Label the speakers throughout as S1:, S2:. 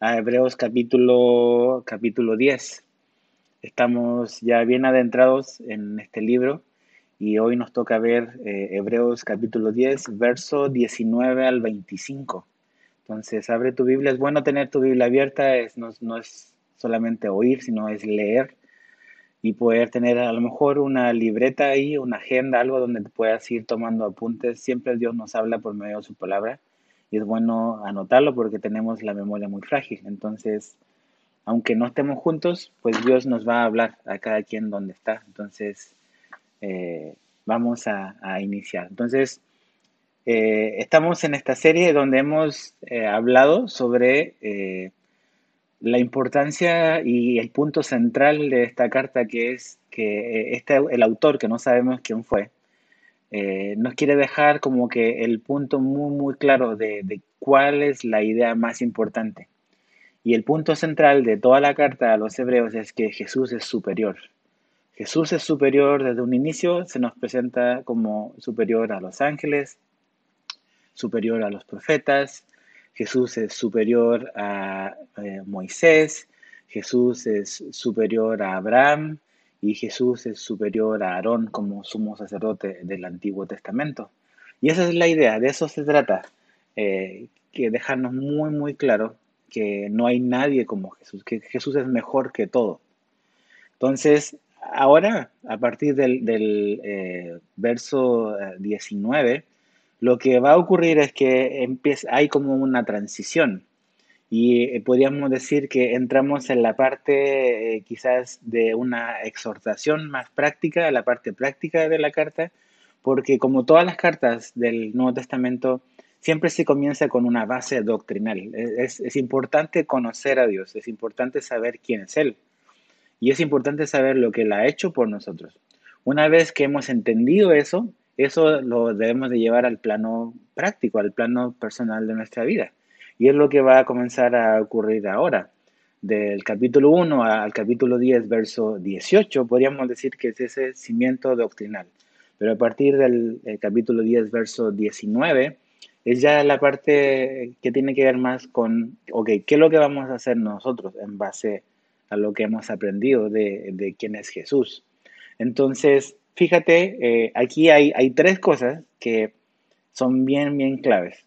S1: a Hebreos capítulo, capítulo 10. Estamos ya bien adentrados en este libro y hoy nos toca ver eh, Hebreos capítulo 10, verso 19 al 25. Entonces, abre tu Biblia. Es bueno tener tu Biblia abierta, es, no, no es solamente oír, sino es leer y poder tener a lo mejor una libreta ahí, una agenda, algo donde puedas ir tomando apuntes. Siempre Dios nos habla por medio de su palabra y es bueno anotarlo porque tenemos la memoria muy frágil. Entonces, aunque no estemos juntos, pues Dios nos va a hablar a cada quien donde está. Entonces, eh, vamos a, iniciar. Entonces, eh, estamos en esta serie donde hemos eh, hablado sobre la importancia y el punto central de esta carta que es que este, el autor, que no sabemos quién fue, eh, nos quiere dejar como que el punto muy, muy claro de, cuál es la idea más importante. Y el punto central de toda la carta a los hebreos es que Jesús es superior. Jesús es superior desde un inicio, se nos presenta como superior a los ángeles, superior a los profetas, Jesús es superior a eh, Moisés, Jesús es superior a Abraham, y Jesús es superior a Aarón como sumo sacerdote del Antiguo Testamento. Y esa es la idea, de eso se trata, eh, que dejarnos muy, muy claro que no hay nadie como Jesús, que Jesús es mejor que todo. Entonces, ahora, a partir del, eh, verso 19, eh, lo que va a ocurrir es que empieza, hay como una transición y eh, podríamos decir que entramos en la parte eh, quizás de una exhortación más práctica, la parte práctica de la carta, porque como todas las cartas del Nuevo Testamento, siempre se comienza con una base doctrinal. E, es, es importante conocer a Dios, es importante saber quién es Él y es importante saber lo que Él ha hecho por nosotros. Una vez que hemos entendido eso, eso lo debemos de llevar al plano práctico, al plano personal de nuestra vida. Y es lo que va a comenzar a ocurrir ahora. Del capítulo 1 al capítulo 10, verso 18, podríamos decir que es ese cimiento doctrinal. Pero a partir del capítulo 10, verso 19, es ya la parte que tiene que ver más con, ok, ¿qué es lo que vamos a hacer nosotros en base a lo que hemos aprendido de, de quién es Jesús? Entonces, fíjate, eh, aquí hay, hay, tres cosas que son bien, bien claves.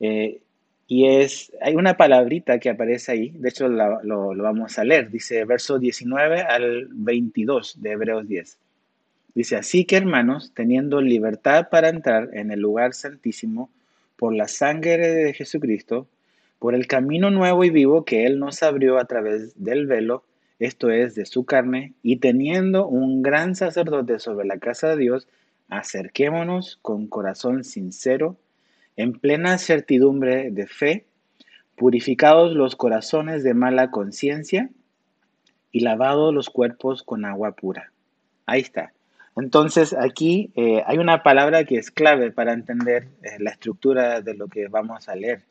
S1: Eh, y es, hay una palabrita que aparece ahí, de hecho lo, lo, vamos a leer, dice verso 19 al 22 de Hebreos 10. Dice, así que hermanos, teniendo libertad para entrar en el lugar santísimo por la sangre de Jesucristo, por el camino nuevo y vivo que Él nos abrió a través del velo, esto es, de su carne, y teniendo un gran sacerdote sobre la casa de Dios, acerquémonos con corazón sincero en plena certidumbre de fe, purificados los corazones de mala conciencia y lavados los cuerpos con agua pura. Ahí está. Entonces aquí eh, hay una palabra que es clave para entender eh, la estructura de lo que vamos a leer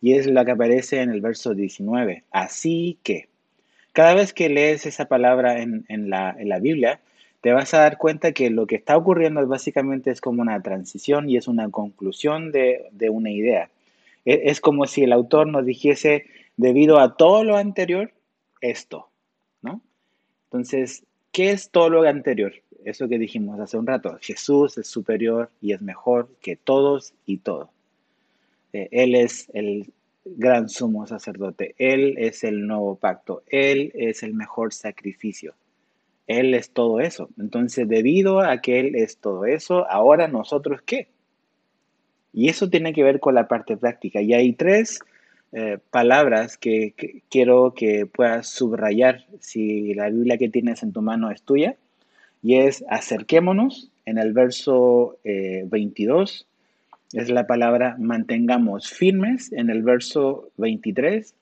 S1: y es la que aparece en el verso 19. Así que, cada vez que lees esa palabra en, la, en la Biblia, te vas a dar cuenta que lo que está ocurriendo básicamente es como una transición y es una conclusión de, una idea. Es, es, como si el autor nos dijese, debido a todo lo anterior, esto, ¿no? Entonces, ¿qué es todo lo anterior? Eso que dijimos hace un rato. Jesús es superior y es mejor que todos y todo. Eh, él es el gran sumo sacerdote. Él es el nuevo pacto. Él es el mejor sacrificio. Él es todo eso. Entonces, debido a que Él es todo eso, ahora nosotros qué? Y eso tiene que ver con la parte práctica. Y hay tres eh, palabras que, quiero que puedas subrayar si la Biblia que tienes en tu mano es tuya. Y es acerquémonos en el verso 22. Eh, es la palabra mantengamos firmes en el verso 23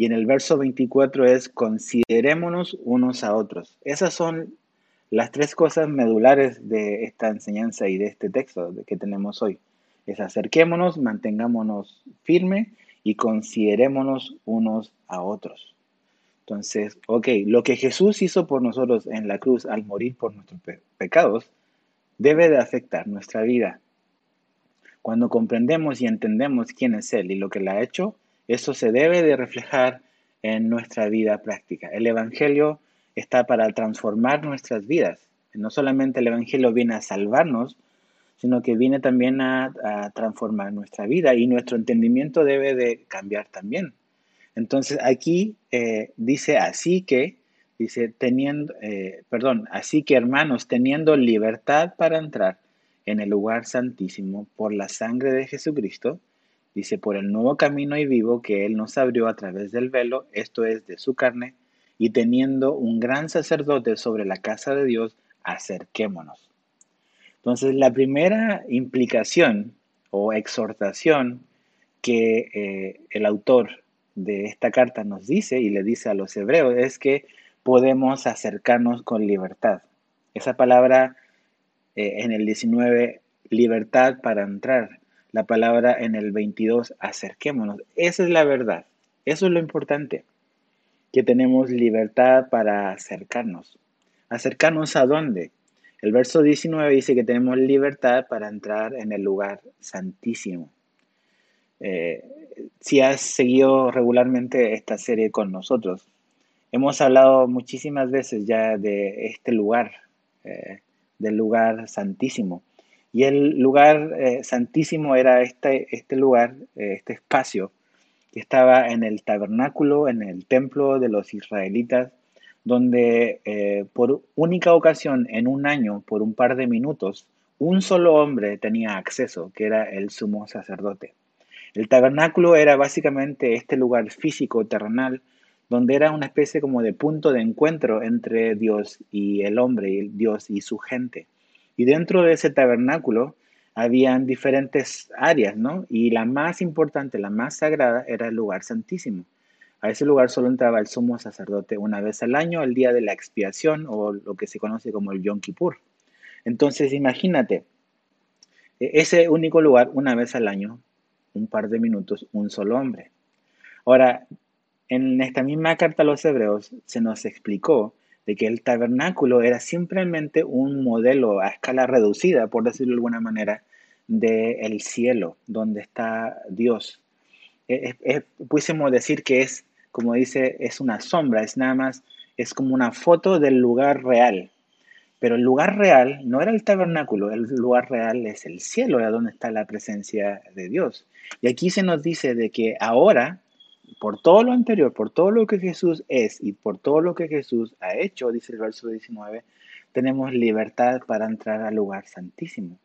S1: y en el verso 24 es considerémonos unos a otros. Esas son las tres cosas medulares de esta enseñanza y de este texto que tenemos hoy. Es acerquémonos, mantengámonos firme y considerémonos unos a otros. Entonces, ok, lo que Jesús hizo por nosotros en la cruz al morir por nuestros pecados debe de afectar nuestra vida. Cuando comprendemos y entendemos quién es Él y lo que le ha hecho, Eso se debe de reflejar en nuestra vida práctica. El Evangelio está para transformar nuestras vidas. No solamente el Evangelio viene a salvarnos, sino que viene también a, transformar nuestra vida y nuestro entendimiento debe de cambiar también. Entonces aquí eh, dice así que, dice teniendo, eh, perdón, así que hermanos, teniendo libertad para entrar en el lugar santísimo por la sangre de Jesucristo, dice por el nuevo camino y vivo que Él nos abrió a través del velo, esto es de su carne, y teniendo un gran sacerdote sobre la casa de Dios, acerquémonos. Entonces, la primera implicación o exhortación que eh, el autor de esta carta nos dice y le dice a los hebreos es que podemos acercarnos con libertad. Esa palabra eh, en el 19, libertad para entrar. La palabra en el 22, acerquémonos. Esa es la verdad. Eso es lo importante, que tenemos libertad para acercarnos. ¿Acercarnos a dónde? El verso 19 dice que tenemos libertad para entrar en el lugar santísimo. Eh, si has seguido regularmente esta serie con nosotros, hemos hablado muchísimas veces ya de este lugar, eh, del lugar santísimo. Y el lugar eh, santísimo era este, este lugar, este espacio que estaba en el tabernáculo, en el templo de los israelitas, donde eh, por única ocasión en un año, por un par de minutos, un solo hombre tenía acceso, que era el sumo sacerdote. El tabernáculo era básicamente este lugar físico, terrenal, donde era una especie como de punto de encuentro entre Dios y el hombre, Dios y su gente. Y dentro de ese tabernáculo habían diferentes áreas, ¿no? Y la más importante, la más sagrada, era el lugar santísimo. A ese lugar solo entraba el sumo sacerdote una vez al año, el día de la expiación o lo que se conoce como el Yom Kippur. Entonces, imagínate, e-, ese único lugar, una vez al año, un par de minutos, un solo hombre. Ahora, en esta misma carta a los hebreos se nos explicó de que el tabernáculo era simplemente un modelo a escala reducida, por decirlo de alguna manera, del cielo, donde está Dios. E-, pudiésemos decir que es como dice, es una sombra, es nada más, es como una foto del lugar real. Pero el lugar real no era el tabernáculo, el lugar real es el cielo, era donde está la presencia de Dios. Y aquí se nos dice de que ahora, por todo lo anterior, por todo lo que Jesús es y por todo lo que Jesús ha hecho, dice el verso 19, tenemos libertad para entrar al lugar santísimo.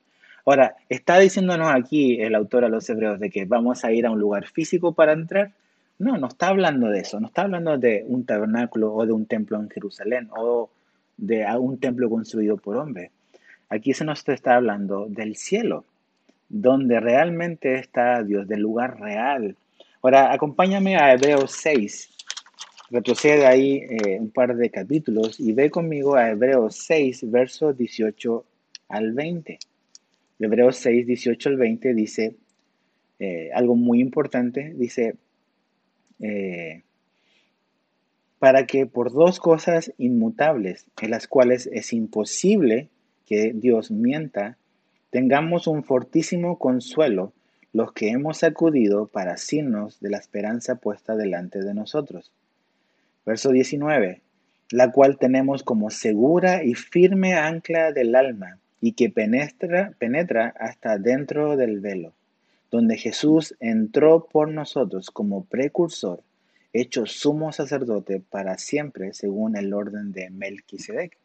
S1: Ahora, ¿está diciéndonos aquí el autor a los hebreos de que vamos a ir a un lugar físico para entrar? No, no está hablando de eso, no está hablando de un tabernáculo o de un templo en Jerusalén o de un templo construido por hombre. Aquí se nos está hablando del cielo, donde realmente está Dios, del lugar real. Ahora, acompáñame a Hebreos 6. Retrocede ahí eh, un par de capítulos y ve conmigo a Hebreos 6, versos 18 al 20. Hebreos 6, 18 al 20 dice eh, algo muy importante. Dice, eh, para que por dos cosas inmutables, en las cuales es imposible que Dios mienta, tengamos un fortísimo consuelo los que hemos acudido para signos de la esperanza puesta delante de nosotros. Verso 19, la cual tenemos como segura y firme ancla del alma y que penetra, penetra hasta dentro del velo donde Jesús entró por nosotros como precursor, hecho sumo sacerdote para siempre según el orden de Melquisedec.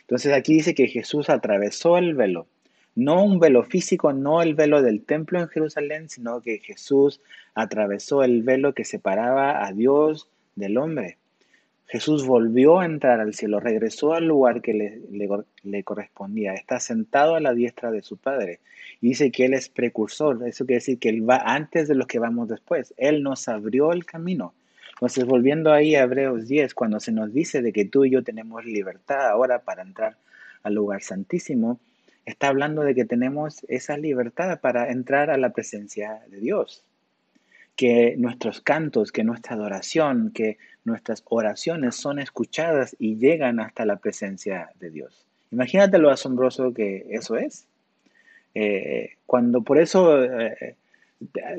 S1: Entonces aquí dice que Jesús atravesó el velo, no un velo físico, no el velo del templo en Jerusalén, sino que Jesús atravesó el velo que separaba a Dios del hombre. Jesús volvió a entrar al cielo, regresó al lugar que le, correspondía, está sentado a la diestra de su Padre. Y dice que Él es precursor, eso quiere decir que Él va antes de los que vamos después. Él nos abrió el camino. Entonces, volviendo ahí a Hebreos 10, cuando se nos dice de que tú y yo tenemos libertad ahora para entrar al lugar santísimo, está hablando de que tenemos esa libertad para entrar a la presencia de Dios que nuestros cantos, que nuestra adoración, que nuestras oraciones son escuchadas y llegan hasta la presencia de Dios. Imagínate lo asombroso que eso es. Eh, cuando por eso eh,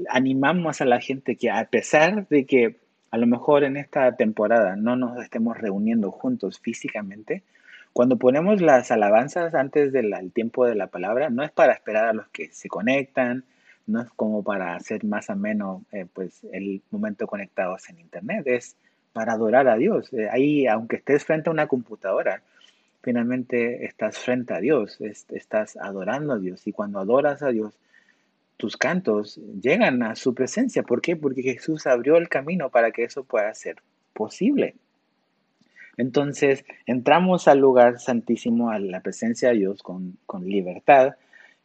S1: animamos a la gente que a pesar de que a lo mejor en esta temporada no nos estemos reuniendo juntos físicamente, cuando ponemos las alabanzas antes del tiempo de la palabra, no es para esperar a los que se conectan, no es como para hacer más ameno eh, pues, el momento conectados en Internet, es para adorar a Dios. Eh, ahí, aunque estés frente a una computadora, finalmente estás frente a Dios, estás adorando a Dios. Y cuando adoras a Dios, tus cantos llegan a su presencia. ¿Por qué? Porque Jesús abrió el camino para que eso pueda ser posible. Entonces, entramos al lugar santísimo, a la presencia de Dios con, libertad.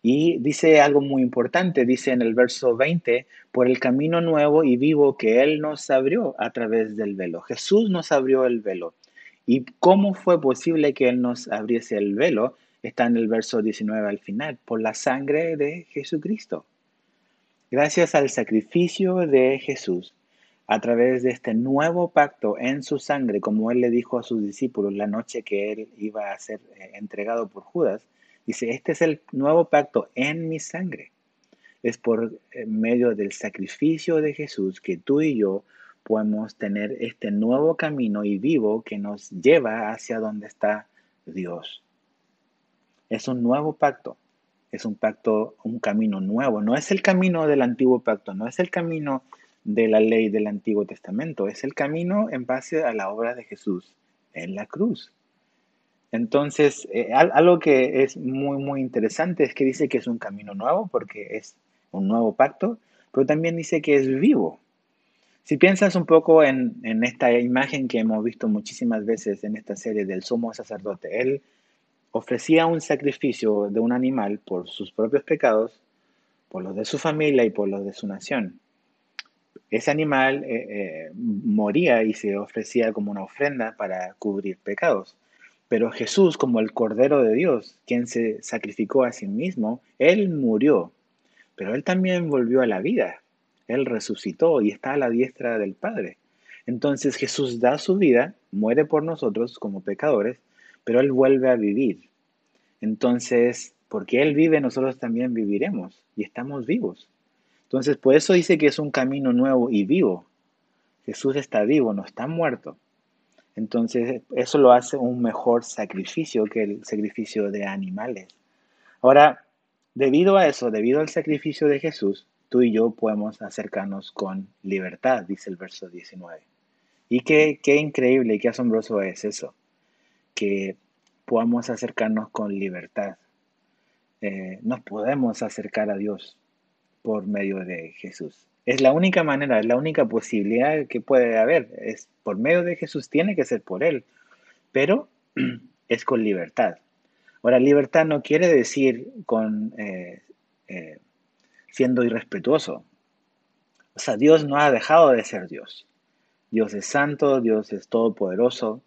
S1: Y dice algo muy importante, dice en el verso 20, por el camino nuevo y vivo que Él nos abrió a través del velo. Jesús nos abrió el velo. ¿Y cómo fue posible que Él nos abriese el velo? Está en el verso 19 al final, por la sangre de Jesucristo. Gracias al sacrificio de Jesús, a través de este nuevo pacto en su sangre, como él le dijo a sus discípulos la noche que él iba a ser eh, entregado por Judas, dice, este es el nuevo pacto en mi sangre. Es por eh, medio del sacrificio de Jesús que tú y yo podemos tener este nuevo camino y vivo que nos lleva hacia donde está Dios. Es un nuevo pacto, es un pacto, un camino nuevo. No es el camino del antiguo pacto, no es el camino de la ley del Antiguo Testamento, es el camino en base a la obra de Jesús en la cruz. Entonces, eh, algo que es muy, muy interesante es que dice que es un camino nuevo porque es un nuevo pacto, pero también dice que es vivo. Si piensas un poco en, en esta imagen que hemos visto muchísimas veces en esta serie del sumo sacerdote, él ofrecía un sacrificio de un animal por sus propios pecados, por los de su familia y por los de su nación ese animal eh, eh, moría y se ofrecía como una ofrenda para cubrir pecados. Pero Jesús, como el Cordero de Dios, quien se sacrificó a sí mismo, Él murió, pero Él también volvió a la vida. Él resucitó y está a la diestra del Padre. Entonces Jesús da su vida, muere por nosotros como pecadores, pero Él vuelve a vivir. Entonces, porque Él vive, nosotros también viviremos y estamos vivos. Entonces, por eso dice que es un camino nuevo y vivo. Jesús está vivo, no está muerto. Entonces, eso lo hace un mejor sacrificio que el sacrificio de animales. Ahora, debido a eso, debido al sacrificio de Jesús, tú y yo podemos acercarnos con libertad, dice el verso 19. Y qué, qué increíble y qué asombroso es eso, que podamos acercarnos con libertad. Eh, nos podemos acercar a Dios por medio de Jesús. Es la única manera, es la única posibilidad que puede haber. Es por medio de Jesús, tiene que ser por Él, pero es con libertad. Ahora, libertad no quiere decir con eh, eh, siendo irrespetuoso. O sea, Dios no ha dejado de ser Dios. Dios es santo, Dios es todopoderoso,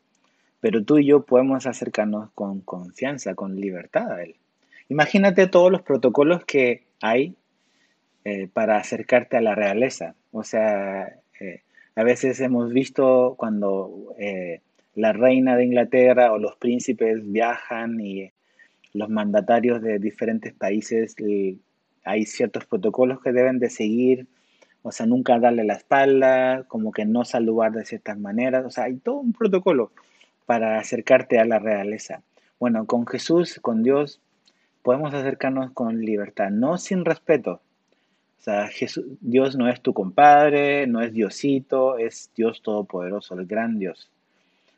S1: pero tú y yo podemos acercarnos con confianza, con libertad a Él. Imagínate todos los protocolos que hay eh, para acercarte a la realeza. O sea, eh, a veces hemos visto cuando eh, la reina de Inglaterra o los príncipes viajan y los mandatarios de diferentes países, hay ciertos protocolos que deben de seguir, o sea, nunca darle la espalda, como que no saludar de ciertas maneras, o sea, hay todo un protocolo para acercarte a la realeza. Bueno, con Jesús, con Dios, podemos acercarnos con libertad, no sin respeto, o sea, Dios no es tu compadre, no es Diosito, es Dios Todopoderoso, el gran Dios.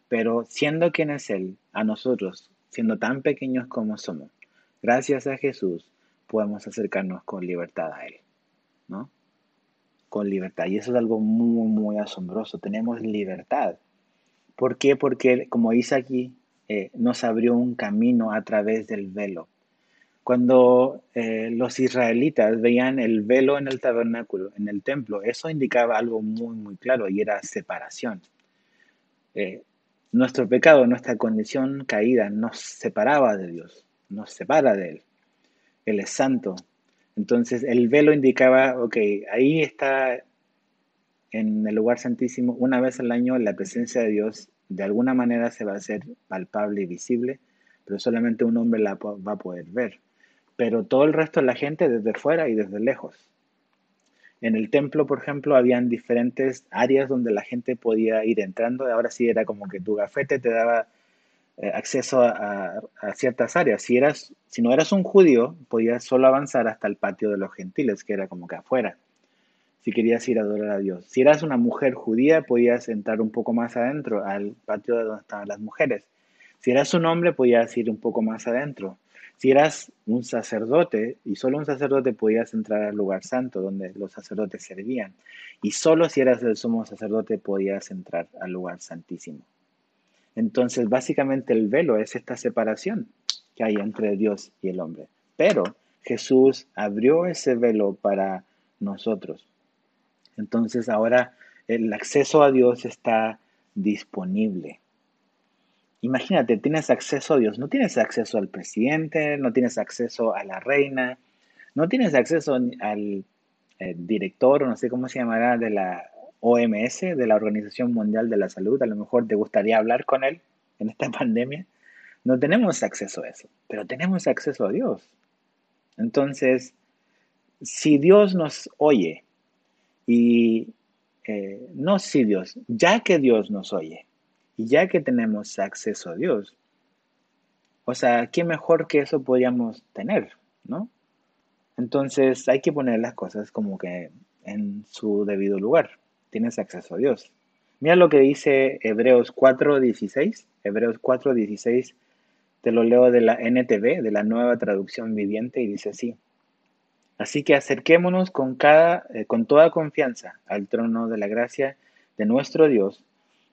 S1: Pero siendo quien es Él, a nosotros, siendo tan pequeños como somos, gracias a Jesús, podemos acercarnos con libertad a Él, ¿no? Con libertad. Y eso es algo muy, muy asombroso. Tenemos libertad. ¿Por qué? Porque, como dice aquí, eh, nos abrió un camino a través del velo. Cuando eh, los israelitas veían el velo en el tabernáculo, en el templo, eso indicaba algo muy, muy claro y era separación. Eh, nuestro pecado, nuestra condición caída nos separaba de Dios, nos separa de Él. Él es santo. Entonces el velo indicaba, ok, ahí está en el lugar santísimo, una vez al año la presencia de Dios de alguna manera se va a hacer palpable y visible, pero solamente un hombre la va a poder ver pero todo el resto de la gente desde fuera y desde lejos. en el templo, por ejemplo, habían diferentes áreas donde la gente podía ir entrando. Ahora sí era como que tu gafete te daba eh, acceso a, ciertas áreas. Si, eras, si no eras un judío, podías solo avanzar hasta el patio de los gentiles, que era como que afuera, si querías ir a adorar a Dios. Si eras una mujer judía, podías entrar un poco más adentro, al patio de donde estaban las mujeres. Si eras un hombre, podías ir un poco más adentro. Si eras un sacerdote, y solo un sacerdote podías entrar al lugar santo donde los sacerdotes servían. Y solo si eras el sumo sacerdote podías entrar al lugar santísimo. Entonces, básicamente el velo es esta separación que hay entre Dios y el hombre. Pero Jesús abrió ese velo para nosotros. Entonces ahora el acceso a Dios está disponible. Imagínate, tienes acceso a Dios, no tienes acceso al presidente, no tienes acceso a la reina, no tienes acceso al eh, director no sé cómo se llamará de la OMS, de la Organización Mundial de la Salud, a lo mejor te gustaría hablar con él en esta pandemia. No tenemos acceso a eso, pero tenemos acceso a Dios. Entonces, si Dios nos oye y eh, no si Dios, ya que Dios nos oye y ya que tenemos acceso a Dios, o sea, ¿qué mejor que eso podríamos tener, no? Entonces hay que poner las cosas como que en su debido lugar. Tienes acceso a Dios. Mira lo que dice Hebreos 4.16. Hebreos 4.16, te lo leo de la NTV, de la nueva traducción viviente, y dice así. Así que acerquémonos con, cada, eh, con toda confianza al trono de la gracia de nuestro Dios.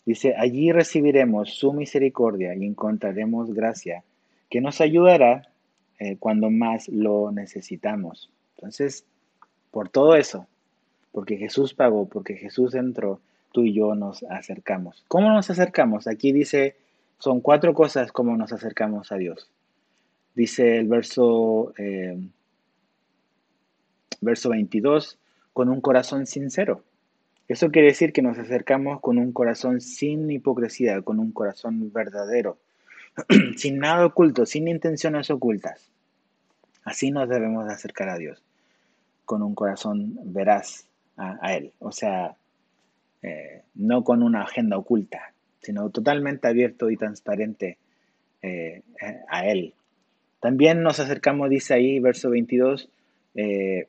S1: Dice, allí recibiremos su misericordia y encontraremos gracia que nos ayudará eh, cuando más lo necesitamos. Entonces, por todo eso, porque Jesús pagó, porque Jesús entró, tú y yo nos acercamos. ¿Cómo nos acercamos? Aquí dice, son cuatro cosas como nos acercamos a Dios. Dice el verso eh, Verso 22, con un corazón sincero. Eso quiere decir que nos acercamos con un corazón sin hipocresía, con un corazón verdadero, sin nada oculto, sin intenciones ocultas. Así nos debemos acercar a Dios, con un corazón veraz a, Él. O sea, eh, no con una agenda oculta, sino totalmente abierto y transparente eh, a Él. También nos acercamos, dice ahí, verso 22, eh,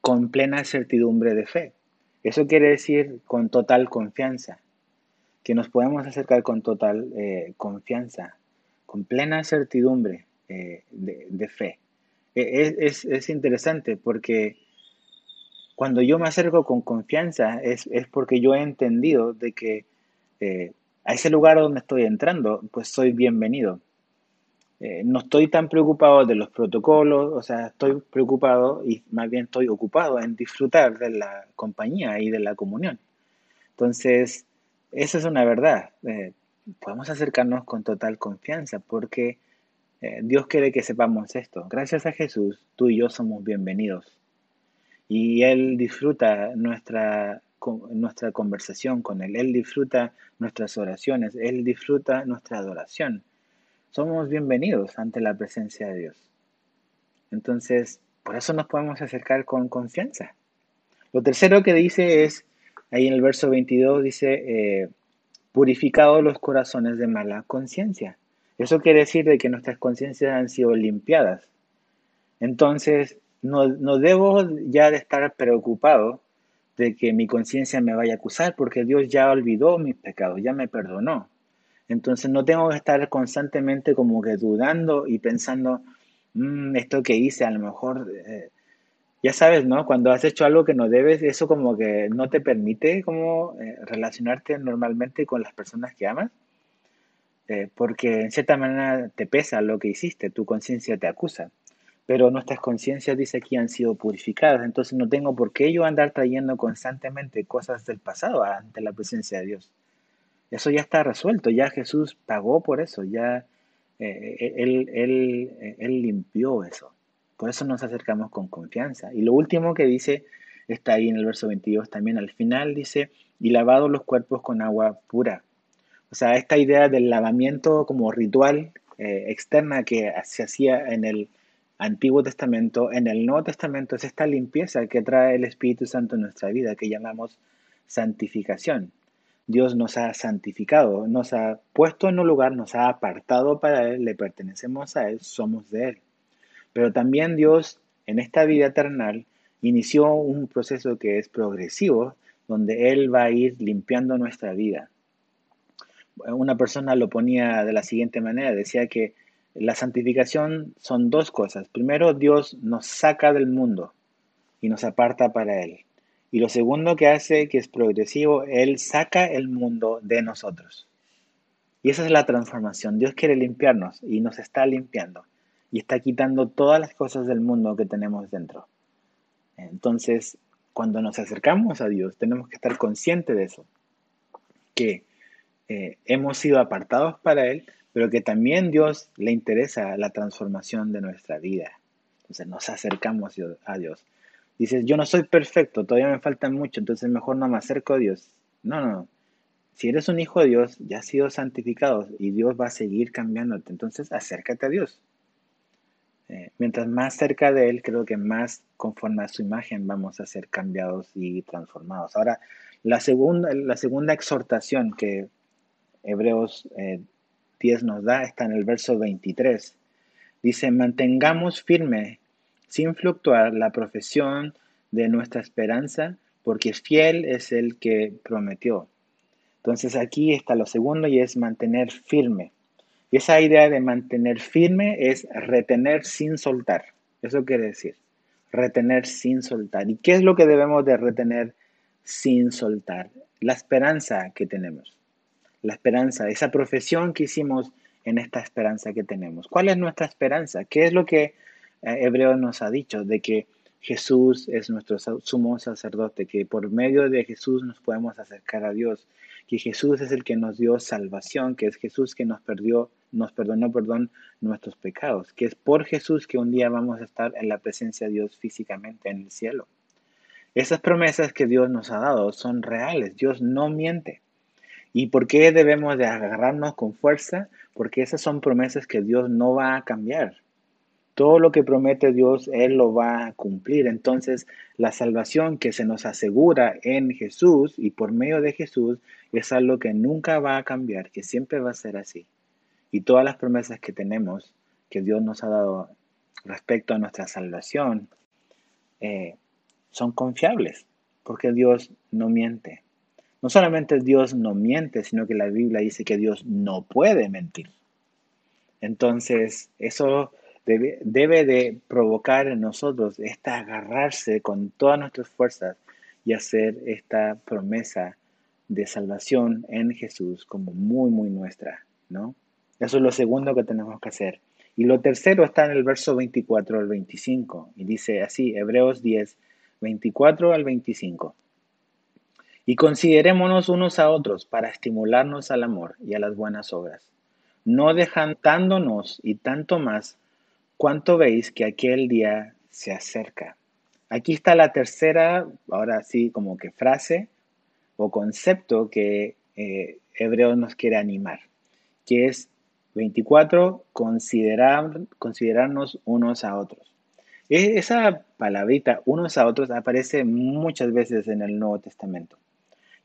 S1: con plena certidumbre de fe. Eso quiere decir con total confianza, que nos podemos acercar con total eh, confianza, con plena certidumbre eh, de, fe. E, es, interesante porque cuando yo me acerco con confianza es, porque yo he entendido de que eh, a ese lugar donde estoy entrando, pues soy bienvenido. Eh, no estoy tan preocupado de los protocolos, o sea, estoy preocupado y más bien estoy ocupado en disfrutar de la compañía y de la comunión. Entonces, esa es una verdad. Eh, podemos acercarnos con total confianza porque eh, Dios quiere que sepamos esto. Gracias a Jesús, tú y yo somos bienvenidos. Y Él disfruta nuestra, nuestra conversación con Él. Él disfruta nuestras oraciones. Él disfruta nuestra adoración somos bienvenidos ante la presencia de Dios. Entonces, por eso nos podemos acercar con confianza. Lo tercero que dice es, ahí en el verso 22 dice, eh, purificados los corazones de mala conciencia. Eso quiere decir de que nuestras conciencias han sido limpiadas. Entonces, no, no debo ya de estar preocupado de que mi conciencia me vaya a acusar porque Dios ya olvidó mis pecados, ya me perdonó. Entonces no tengo que estar constantemente como que dudando y pensando, mm, esto que hice a lo mejor, eh", ya sabes, ¿no? Cuando has hecho algo que no debes, eso como que no te permite como eh, relacionarte normalmente con las personas que amas, eh, porque en cierta manera te pesa lo que hiciste, tu conciencia te acusa, pero nuestras conciencias, dice aquí, han sido purificadas, entonces no tengo por qué yo andar trayendo constantemente cosas del pasado ante la presencia de Dios. Eso ya está resuelto, ya Jesús pagó por eso, ya eh, eh, él, él, eh, él, limpió eso. Por eso nos acercamos con confianza. Y lo último que dice, está ahí en el verso 22 también, al final dice, y lavado los cuerpos con agua pura. O sea, esta idea del lavamiento como ritual externa que se hacía en el Antiguo Testamento, en el Nuevo Testamento es esta limpieza que trae el Espíritu Santo en nuestra vida, que llamamos santificación. Dios nos ha santificado, nos ha puesto en un lugar, nos ha apartado para Él, le pertenecemos a Él, somos de Él. Pero también Dios en esta vida eterna inició un proceso que es progresivo, donde Él va a ir limpiando nuestra vida. Una persona lo ponía de la siguiente manera, decía que la santificación son dos cosas. Primero, Dios nos saca del mundo y nos aparta para Él. Y lo segundo que hace, que es progresivo, Él saca el mundo de nosotros. Y esa es la transformación. Dios quiere limpiarnos y nos está limpiando. Y está quitando todas las cosas del mundo que tenemos dentro. Entonces, cuando nos acercamos a Dios, tenemos que estar conscientes de eso. Que eh, hemos sido apartados para Él, pero que también Dios le interesa la transformación de nuestra vida. Entonces nos acercamos a Dios dices, yo no soy perfecto, todavía me falta mucho, entonces mejor no me acerco a Dios. No, no. Si eres un hijo de Dios, ya has sido santificado y Dios va a seguir cambiándote. Entonces acércate a Dios. Eh, mientras más cerca de Él, creo que más conforme a su imagen vamos a ser cambiados y transformados. Ahora, la segunda, la segunda exhortación que Hebreos 10 eh, nos da está en el verso 23. Dice, mantengamos firme sin fluctuar la profesión de nuestra esperanza, porque fiel es el que prometió. Entonces aquí está lo segundo y es mantener firme. Y esa idea de mantener firme es retener sin soltar. Eso quiere decir, retener sin soltar. ¿Y qué es lo que debemos de retener sin soltar? La esperanza que tenemos. La esperanza, esa profesión que hicimos en esta esperanza que tenemos. ¿Cuál es nuestra esperanza? ¿Qué es lo que Hebreo nos ha dicho de que Jesús es nuestro sumo sacerdote, que por medio de Jesús nos podemos acercar a Dios, que Jesús es el que nos dio salvación, que es Jesús que nos perdió, nos perdonó, perdón, nuestros pecados, que es por Jesús que un día vamos a estar en la presencia de Dios físicamente en el cielo. Esas promesas que Dios nos ha dado son reales, Dios no miente. ¿Y por qué debemos de agarrarnos con fuerza? Porque esas son promesas que Dios no va a cambiar. Todo lo que promete Dios, Él lo va a cumplir. Entonces, la salvación que se nos asegura en Jesús y por medio de Jesús es algo que nunca va a cambiar, que siempre va a ser así. Y todas las promesas que tenemos, que Dios nos ha dado respecto a nuestra salvación, eh, son confiables, porque Dios no miente. No solamente Dios no miente, sino que la Biblia dice que Dios no puede mentir. Entonces, eso debe, de provocar en nosotros esta agarrarse con todas nuestras fuerzas y hacer esta promesa de salvación en Jesús como muy, muy nuestra, ¿no? Eso es lo segundo que tenemos que hacer. Y lo tercero está en el verso 24 al 25, y dice así, Hebreos 10, 24 al 25. Y considerémonos unos a otros para estimularnos al amor y a las buenas obras, no dejándonos y tanto más ¿Cuánto veis que aquel día se acerca? Aquí está la tercera, ahora sí, como que frase o concepto que eh, Hebreo nos quiere animar, que es 24, considerar, considerarnos unos a otros. E, esa palabrita, unos a otros, aparece muchas veces en el Nuevo Testamento.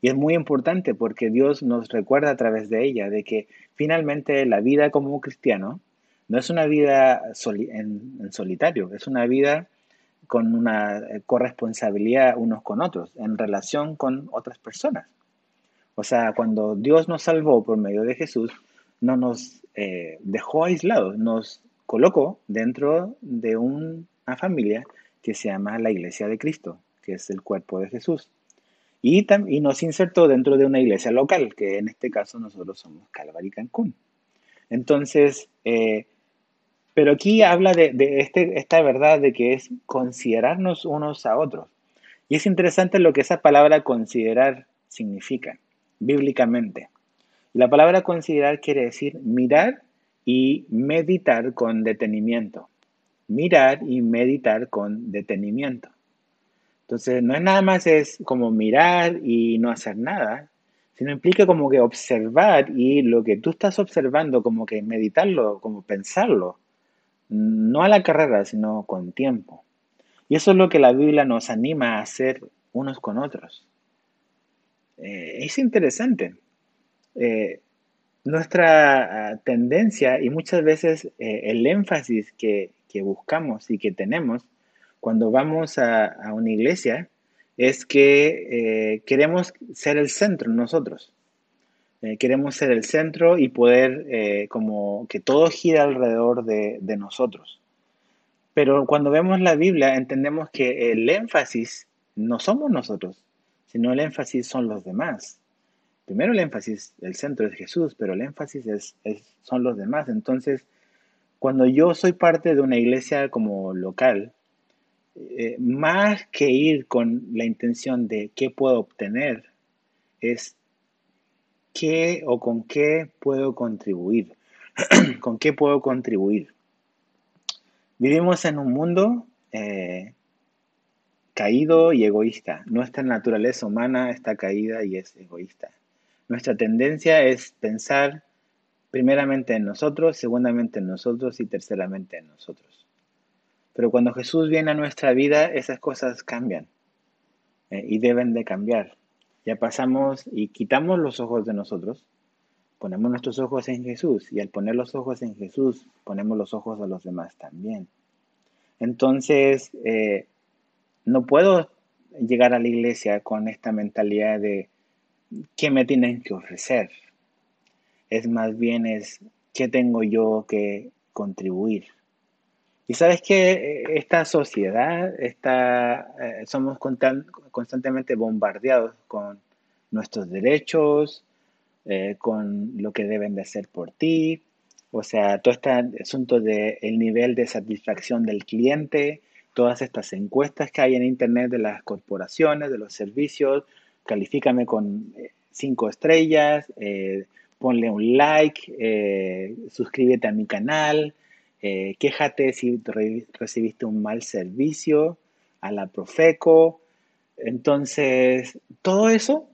S1: Y es muy importante porque Dios nos recuerda a través de ella de que finalmente la vida como cristiano no es una vida en, solitario, es una vida con una eh, corresponsabilidad unos con otros, en relación con otras personas. O sea, cuando Dios nos salvó por medio de Jesús, no nos eh, dejó aislados, nos colocó dentro de una familia que se llama la Iglesia de Cristo, que es el cuerpo de Jesús. Y, y nos insertó dentro de una iglesia local, que en este caso nosotros somos Calvary Cancún. Entonces, eh, pero aquí habla de, este, esta verdad de que es considerarnos unos a otros. Y es interesante lo que esa palabra considerar significa, bíblicamente. La palabra considerar quiere decir mirar y meditar con detenimiento. Mirar y meditar con detenimiento. Entonces, no es nada más es como mirar y no hacer nada, sino implica como que observar y lo que tú estás observando, como que meditarlo, como pensarlo, no a la carrera, sino con tiempo. Y eso es lo que la Biblia nos anima a hacer unos con otros. Eh, es interesante. Eh, nuestra ah, tendencia y muchas veces eh, el énfasis que, buscamos y que tenemos cuando vamos a, una iglesia es que queremos ser el centro nosotros. Queremos ser el centro y poder como que todo gira alrededor de nosotros. Pero cuando vemos la Biblia entendemos que el énfasis no somos nosotros, sino el énfasis son los demás. Primero el énfasis, el centro es Jesús, pero el énfasis es, son los demás. Entonces, cuando yo soy parte de una iglesia como local, eh, más que ir con la intención de qué puedo obtener, es qué o con qué puedo contribuir. ¿Con qué puedo contribuir? Vivimos en un mundo eh, caído y egoísta. Nuestra naturaleza humana está caída y es egoísta. Nuestra tendencia es pensar primeramente en nosotros, segundamente en nosotros y terceramente en nosotros. Pero cuando Jesús viene a nuestra vida, esas cosas cambian eh, y deben de cambiar. Ya pasamos y quitamos los ojos de nosotros, ponemos nuestros ojos en Jesús y al poner los ojos en Jesús, ponemos los ojos a los demás también. Entonces, eh, no puedo llegar a la iglesia con esta mentalidad de qué me tienen que ofrecer. Es más bien es qué tengo yo que contribuir. Y sabes que esta sociedad, está, eh, somos constantemente bombardeados con nuestros derechos, eh, con lo que deben de hacer por ti, o sea, todo este asunto del el nivel de satisfacción del cliente, todas estas encuestas que hay en Internet de las corporaciones, de los servicios, califícame con eh, cinco estrellas, eh, ponle un like, eh, suscríbete a mi canal, quéjate si recibiste un mal servicio a la Profeco. Entonces, todo eso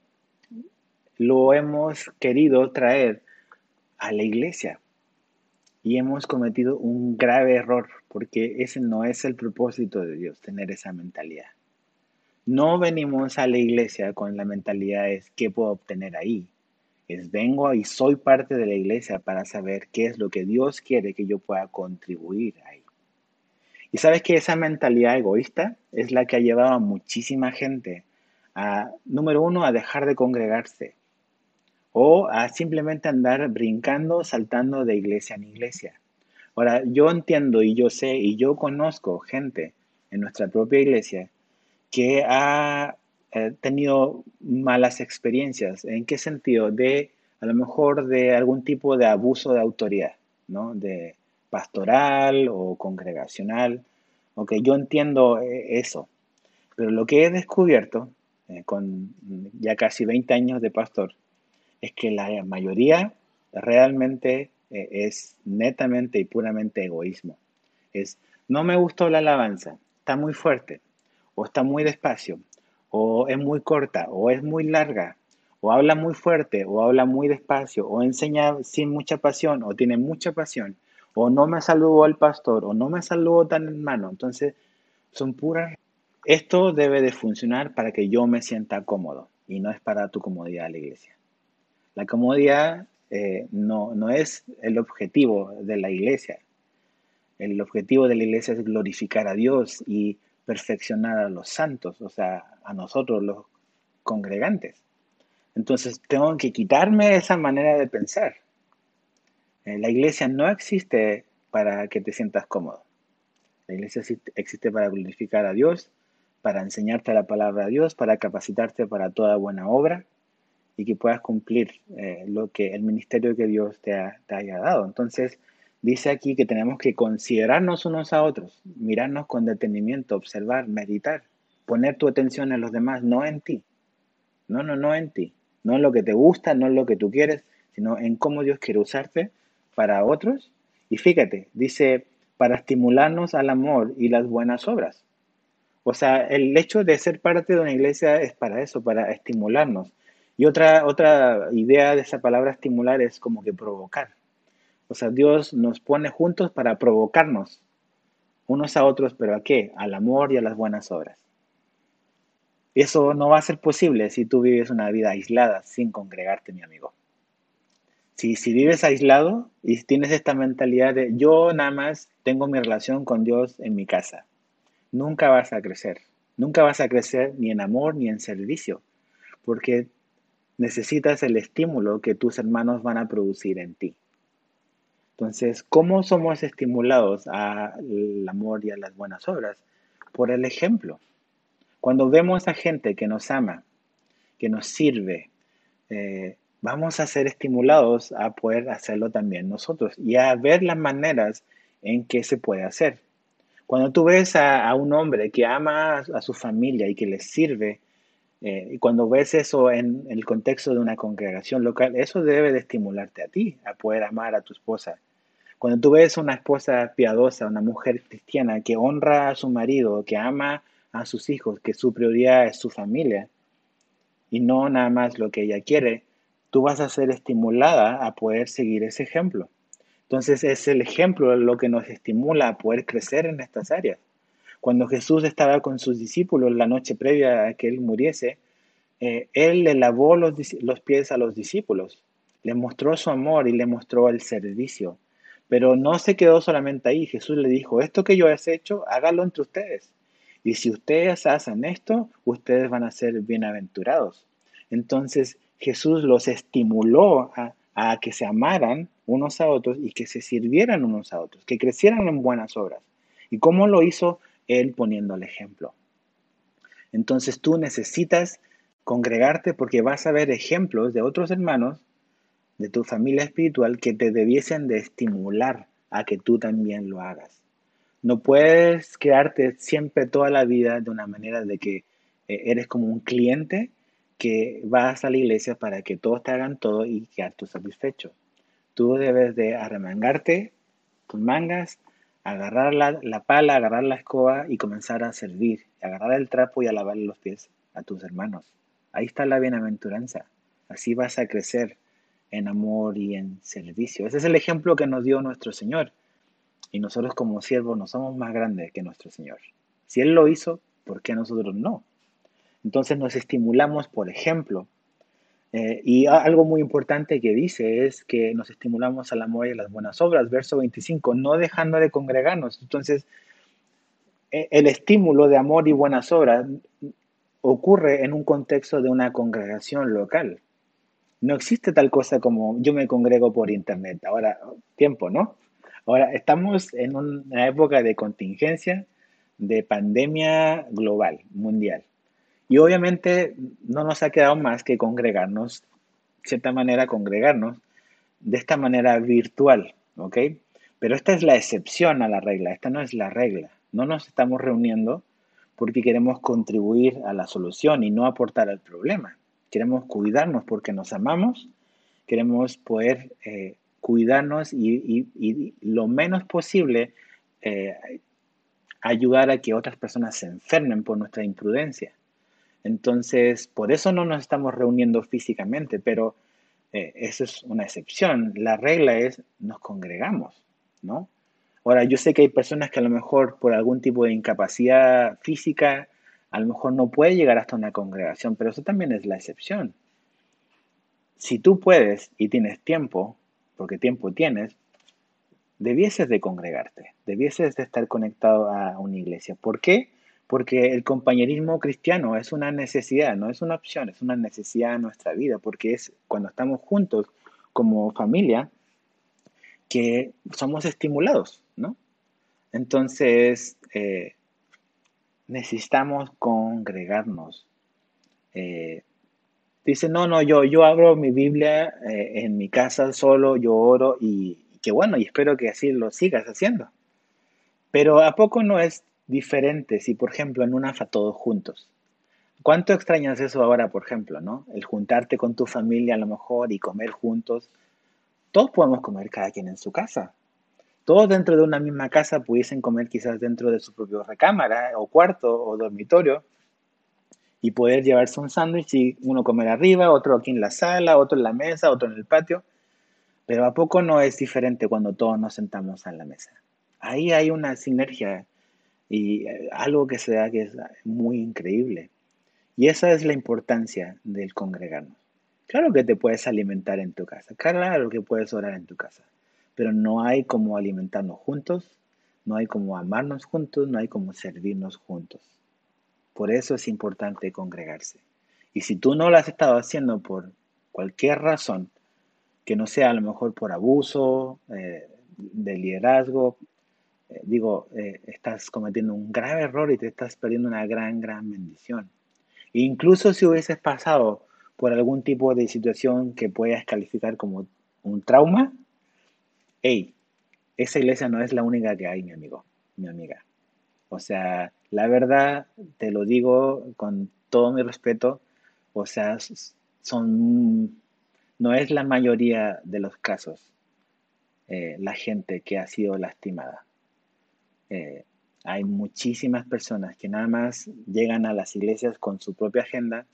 S1: lo hemos querido traer a la iglesia y hemos cometido un grave error porque ese no es el propósito de Dios, tener esa mentalidad. No venimos a la iglesia con la mentalidad es qué puedo obtener ahí. Es vengo y soy parte de la iglesia para saber qué es lo que Dios quiere que yo pueda contribuir ahí. Y sabes que esa mentalidad egoísta es la que ha llevado a muchísima gente a, número uno, a dejar de congregarse, o a simplemente andar brincando, saltando de iglesia en iglesia. Ahora, yo entiendo y yo sé y yo conozco gente en nuestra propia iglesia que ha eh, tenido malas experiencias. ¿En qué sentido? De a lo mejor de algún tipo de abuso de autoridad, ¿no? De pastoral o congregacional. Ok, yo entiendo eh, eso. Pero lo que he descubierto eh, con ya casi 20 años de pastor es que la mayoría realmente eh, es netamente y puramente egoísmo. Es, no me gustó la alabanza, está muy fuerte, o está muy despacio, o es muy corta, o es muy larga, o habla muy fuerte, o habla muy despacio, o enseña sin mucha pasión, o tiene mucha pasión, o no me saludó al pastor, o no me saludó tan hermano. Entonces, son puras. Esto debe de funcionar para que yo me sienta cómodo, y no es para tu comodidad la iglesia. La comodidad eh, no, no es el objetivo de la iglesia. El objetivo de la iglesia es glorificar a Dios y perfeccionar a los santos, o sea, a nosotros los congregantes. Entonces tengo que quitarme esa manera de pensar. Eh, la iglesia no existe para que te sientas cómodo. La iglesia existe para glorificar a Dios, para enseñarte la palabra de Dios, para capacitarte para toda buena obra y que puedas cumplir eh, lo que el ministerio que Dios te, haya dado. Entonces, dice aquí que tenemos que considerarnos unos a otros, mirarnos con detenimiento, observar, meditar, poner tu atención en los demás, no en ti. No, no, no en ti. No en lo que te gusta, no en lo que tú quieres, sino en cómo Dios quiere usarte para otros. Y fíjate, dice, para estimularnos al amor y las buenas obras. O sea, el hecho de ser parte de una iglesia es para eso, para estimularnos. Y otra, otra idea de esa palabra estimular es como que provocar. O sea, Dios nos pone juntos para provocarnos unos a otros, pero ¿a qué? Al amor y a las buenas obras. Eso no va a ser posible si tú vives una vida aislada sin congregarte, mi amigo. Si, si vives aislado y tienes esta mentalidad de yo nada más tengo mi relación con Dios en mi casa, nunca vas a crecer. Nunca vas a crecer ni en amor ni en servicio, porque necesitas el estímulo que tus hermanos van a producir en ti. Entonces, ¿cómo somos estimulados al amor y a las buenas obras? Por el ejemplo. Cuando vemos a gente que nos ama, que nos sirve, eh, vamos a ser estimulados a poder hacerlo también nosotros y a ver las maneras en que se puede hacer. Cuando tú ves a, un hombre que ama a, su familia y que les sirve, eh, y cuando ves eso en, el contexto de una congregación local, eso debe de estimularte a ti, a poder amar a tu esposa. Cuando tú ves una esposa piadosa, una mujer cristiana que honra a su marido, que ama a sus hijos, que su prioridad es su familia y no nada más lo que ella quiere, tú vas a ser estimulada a poder seguir ese ejemplo. Entonces es el ejemplo lo que nos estimula a poder crecer en estas áreas. Cuando Jesús estaba con sus discípulos la noche previa a que Él muriese, eh, Él le lavó los, los pies a los discípulos, le mostró su amor y le mostró el servicio. Pero no se quedó solamente ahí. Jesús le dijo, esto que yo he hecho, hágalo entre ustedes. Y si ustedes hacen esto, ustedes van a ser bienaventurados. Entonces Jesús los estimuló a, a que se amaran unos a otros y que se sirvieran unos a otros, que crecieran en buenas obras. ¿Y cómo lo hizo? Él poniendo el ejemplo. Entonces tú necesitas congregarte porque vas a ver ejemplos de otros hermanos de tu familia espiritual que te debiesen de estimular a que tú también lo hagas. No puedes quedarte siempre toda la vida de una manera de que eh, eres como un cliente que vas a la iglesia para que todos te hagan todo y quedar tú satisfecho. Tú debes de arremangarte tus mangas, agarrar la, pala, agarrar la escoba y comenzar a servir, agarrar el trapo y a lavar los pies a tus hermanos. Ahí está la bienaventuranza. Así vas a crecer en amor y en servicio. Ese es el ejemplo que nos dio nuestro Señor. Y nosotros como siervos no somos más grandes que nuestro Señor. Si Él lo hizo, ¿por qué nosotros no? Entonces nos estimulamos, por ejemplo, eh, y algo muy importante que dice es que nos estimulamos al amor y a las buenas obras, verso 25, no dejando de congregarnos. Entonces, e, el estímulo de amor y buenas obras ocurre en un contexto de una congregación local. No existe tal cosa como yo me congrego por internet. Ahora, tiempo, ¿no? Ahora, estamos en una época de contingencia, de pandemia global, mundial. Y obviamente no nos ha quedado más que congregarnos, de cierta manera congregarnos, de esta manera virtual, ¿ok? Pero esta es la excepción a la regla, esta no es la regla. No nos estamos reuniendo porque queremos contribuir a la solución y no aportar al problema. Queremos cuidarnos porque nos amamos, queremos poder eh, cuidarnos y, lo menos posible eh, ayudar a que otras personas se enfermen por nuestra imprudencia. Entonces, por eso no nos estamos reuniendo físicamente, pero eh, eso es una excepción. La regla es nos congregamos, ¿no? Ahora, yo sé que hay personas que a lo mejor por algún tipo de incapacidad física, a lo mejor no puede llegar hasta una congregación, pero eso también es la excepción. Si tú puedes y tienes tiempo, porque tiempo tienes, debieses de congregarte, debieses de estar conectado a una iglesia. ¿Por qué? porque el compañerismo cristiano es una necesidad, no es una opción, es una necesidad en nuestra vida, porque es cuando estamos juntos como familia que somos estimulados, ¿no? Entonces, eh, necesitamos congregarnos. Eh, dice, no, no, yo, yo abro mi Biblia eh, en mi casa solo, yo oro y, y que bueno, y espero que así lo sigas haciendo. Pero ¿a poco no es diferente si, por ejemplo, en una fa todos juntos. ¿Cuánto extrañas eso ahora, por ejemplo, no? El juntarte con tu familia a lo mejor y comer juntos. Todos podemos comer cada quien en su casa. Todos dentro de una misma casa pudiesen comer quizás dentro de su propio recámara o cuarto o dormitorio y poder llevarse un sándwich y uno comer arriba, otro aquí en la sala, otro en la mesa, otro en el patio. Pero ¿a poco no es diferente cuando todos nos sentamos a la mesa? Ahí hay una sinergia y eh, algo que se da que es muy increíble. Y esa es la importancia del congregarnos. Claro que te puedes alimentar en tu casa, claro que puedes orar en tu casa, pero no hay como alimentarnos juntos, no hay como amarnos juntos, no hay como servirnos juntos. Por eso es importante congregarse. Y si tú no lo has estado haciendo por cualquier razón, que no sea a lo mejor por abuso eh, de liderazgo, eh, digo, eh, estás cometiendo un grave error y te estás perdiendo una gran, gran bendición. incluso si hubieses pasado por algún tipo de situación que puedas calificar como un trauma, hey, esa iglesia no es la única que hay, mi amigo, mi amiga. O sea, la verdad, te lo digo con todo mi respeto, o sea, son, no es la mayoría de los casos eh, la gente que ha sido lastimada. Eh, hay muchísimas personas que nada más llegan a las iglesias con su propia agenda,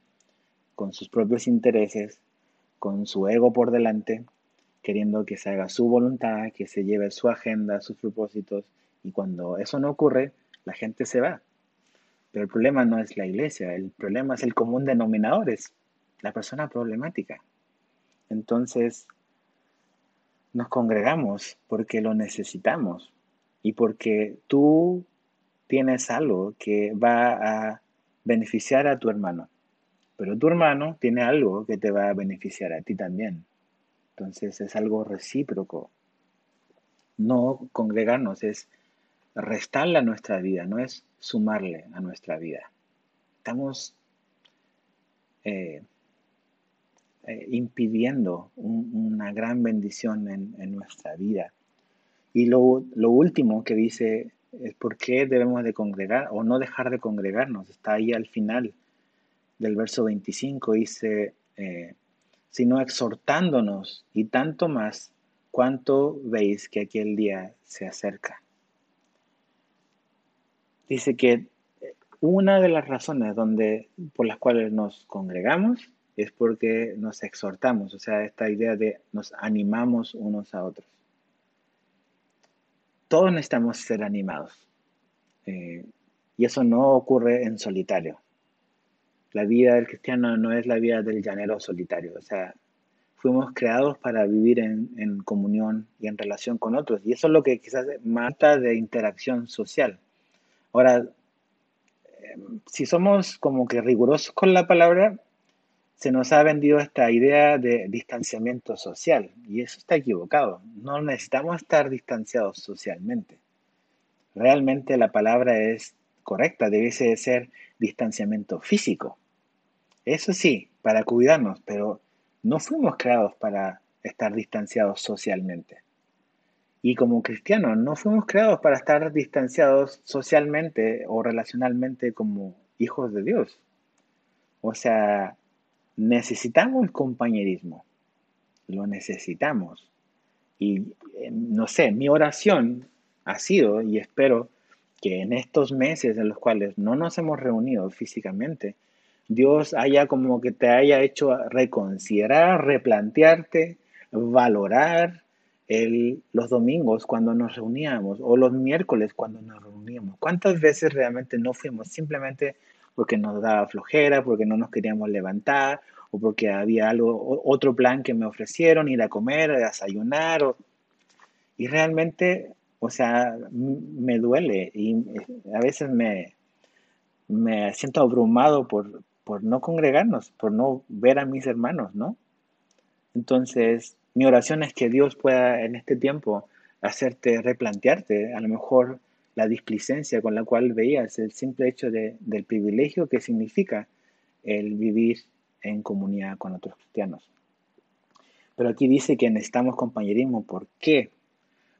S1: con sus propios intereses, con su ego por delante, queriendo que se haga su voluntad, que se lleve su agenda, sus propósitos, y cuando eso no ocurre, la gente se va. Pero el problema no es la iglesia, el problema es el común denominador, es la persona problemática. Entonces, nos congregamos porque lo necesitamos y porque tú tienes algo que va a beneficiar a tu hermano, pero tu hermano tiene algo que te va a beneficiar a ti también. Entonces es algo recíproco. No congregarnos es restarle a nuestra vida, no es sumarle a nuestra vida. Estamos eh, eh, impidiendo una gran bendición en, nuestra vida. Y lo, lo, último que dice es por qué debemos de congregar o no dejar de congregarnos. Está ahí al final del verso 25, dice, eh, sino exhortándonos y tanto más cuanto veis que aquel día se acerca. Dice que una de las razones donde, por las cuales nos congregamos es porque nos exhortamos, o sea, esta idea de nos animamos unos a otros. Todos necesitamos ser animados. Eh, y eso no ocurre en solitario. La vida del cristiano no es la vida del llanero solitario. O sea, fuimos creados para vivir en, comunión y en relación con otros. Y eso es lo que quizás mata de interacción social. Ahora, si somos como que rigurosos con la palabra, se nos ha vendido esta idea de distanciamiento social y eso está equivocado. No necesitamos estar distanciados socialmente. Realmente la palabra es correcta, debe ser distanciamiento físico. Eso sí, para cuidarnos, pero no fuimos creados para estar distanciados socialmente. Y como cristianos, no fuimos creados para estar distanciados socialmente o relacionalmente como hijos de Dios. O sea, necesitamos el compañerismo. Lo necesitamos. Y eh, no sé, mi oración ha sido, y espero que en estos meses en los cuales no nos hemos reunido físicamente, Dios haya como que te haya hecho reconsiderar, replantearte, valorar los domingos cuando nos reuníamos o los miércoles cuando nos reuníamos. ¿Cuántas veces realmente no fuimos simplemente porque nos daba flojera, porque no nos queríamos levantar o porque había algo, otro plan que me ofrecieron, ir a comer, a desayunar? y realmente, o sea, me duele y a veces me, me siento abrumado por, por no congregarnos, por no ver a mis hermanos, ¿no? Entonces, mi oración es que Dios pueda en este tiempo hacerte replantearte a lo mejor la displicencia con la cual veías el simple hecho de, del privilegio que significa el vivir en comunidad con otros cristianos. Pero aquí dice que necesitamos compañerismo. ¿Por qué?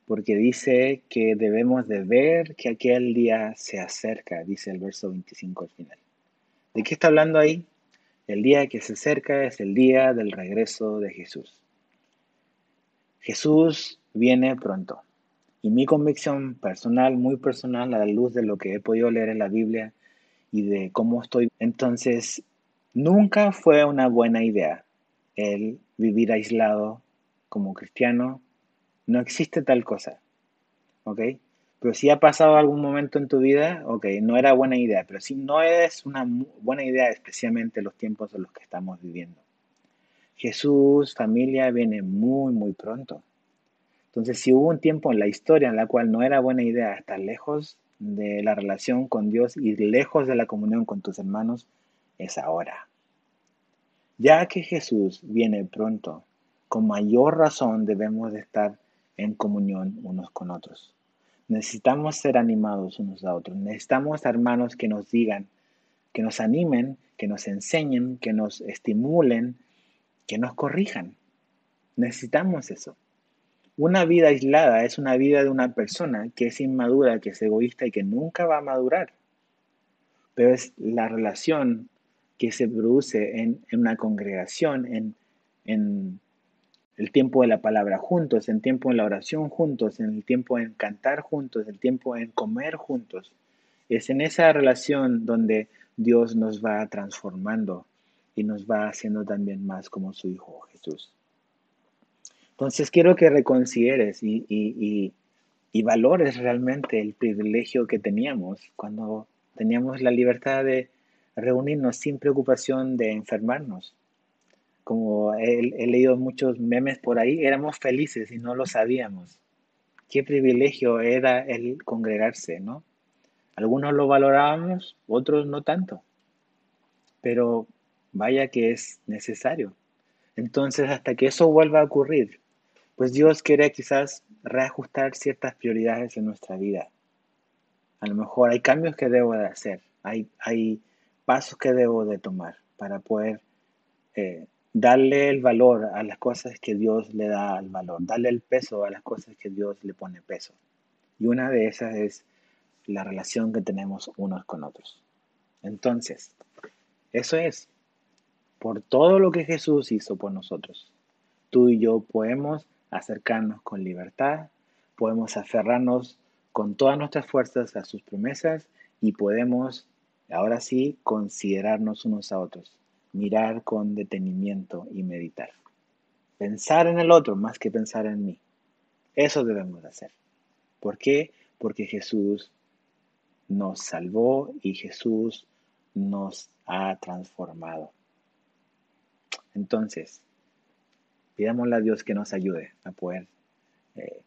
S1: Porque dice que debemos de ver que aquel día se acerca, dice el verso 25 al final. ¿De qué está hablando ahí? El día que se acerca es el día del regreso de Jesús. Jesús viene pronto. Y mi convicción personal, muy personal, a la luz de lo que he podido leer en la Biblia y de cómo estoy, entonces nunca fue una buena idea el vivir aislado como cristiano, no existe tal cosa. ¿Ok? Pero si ha pasado algún momento en tu vida, ok, no era buena idea, pero si no es una buena idea, especialmente en los tiempos en los que estamos viviendo. Jesús, familia, viene muy, muy pronto. Entonces, si hubo un tiempo en la historia en la cual no era buena idea estar lejos de la relación con Dios y lejos de la comunión con tus hermanos, es ahora. Ya que Jesús viene pronto, con mayor razón debemos de estar en comunión unos con otros. Necesitamos ser animados unos a otros. Necesitamos hermanos que nos digan, que nos animen, que nos enseñen, que nos estimulen, que nos corrijan. Necesitamos eso. Una vida aislada es una vida de una persona que es inmadura, que es egoísta y que nunca va a madurar. Pero es la relación que se produce en, una congregación, en, en el tiempo de la palabra juntos, el tiempo en la oración juntos, en el tiempo en cantar juntos, el tiempo en comer juntos. Es en esa relación donde Dios nos va transformando y nos va haciendo también más como su Hijo Jesús. Entonces quiero que reconsideres y, y, y valores realmente el privilegio que teníamos cuando teníamos la libertad de reunirnos sin preocupación de enfermarnos, como he, leído muchos memes por ahí, éramos felices y no lo sabíamos. Qué privilegio era el congregarse, ¿no? Algunos lo valorábamos, otros no tanto. Pero vaya que es necesario. Entonces, hasta que eso vuelva a ocurrir, pues Dios quiere quizás reajustar ciertas prioridades en nuestra vida. A lo mejor hay cambios que debo de hacer, hay, hay pasos que debo de tomar para poder eh, darle el valor a las cosas que Dios le da el valor, darle el peso a las cosas que Dios le pone peso. Y una de esas es la relación que tenemos unos con otros. Entonces, eso es, por todo lo que Jesús hizo por nosotros, tú y yo podemos acercarnos con libertad, podemos aferrarnos con todas nuestras fuerzas a sus promesas y podemos, ahora sí, considerarnos unos a otros mirar con detenimiento y meditar. Pensar en el otro más que pensar en mí. Eso debemos hacer. ¿Por qué? Porque Jesús nos salvó y Jesús nos ha transformado. Entonces, pidámosle a Dios que nos ayude a poder eh,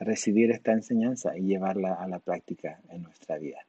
S1: recibir esta enseñanza y llevarla a la práctica en nuestra vida.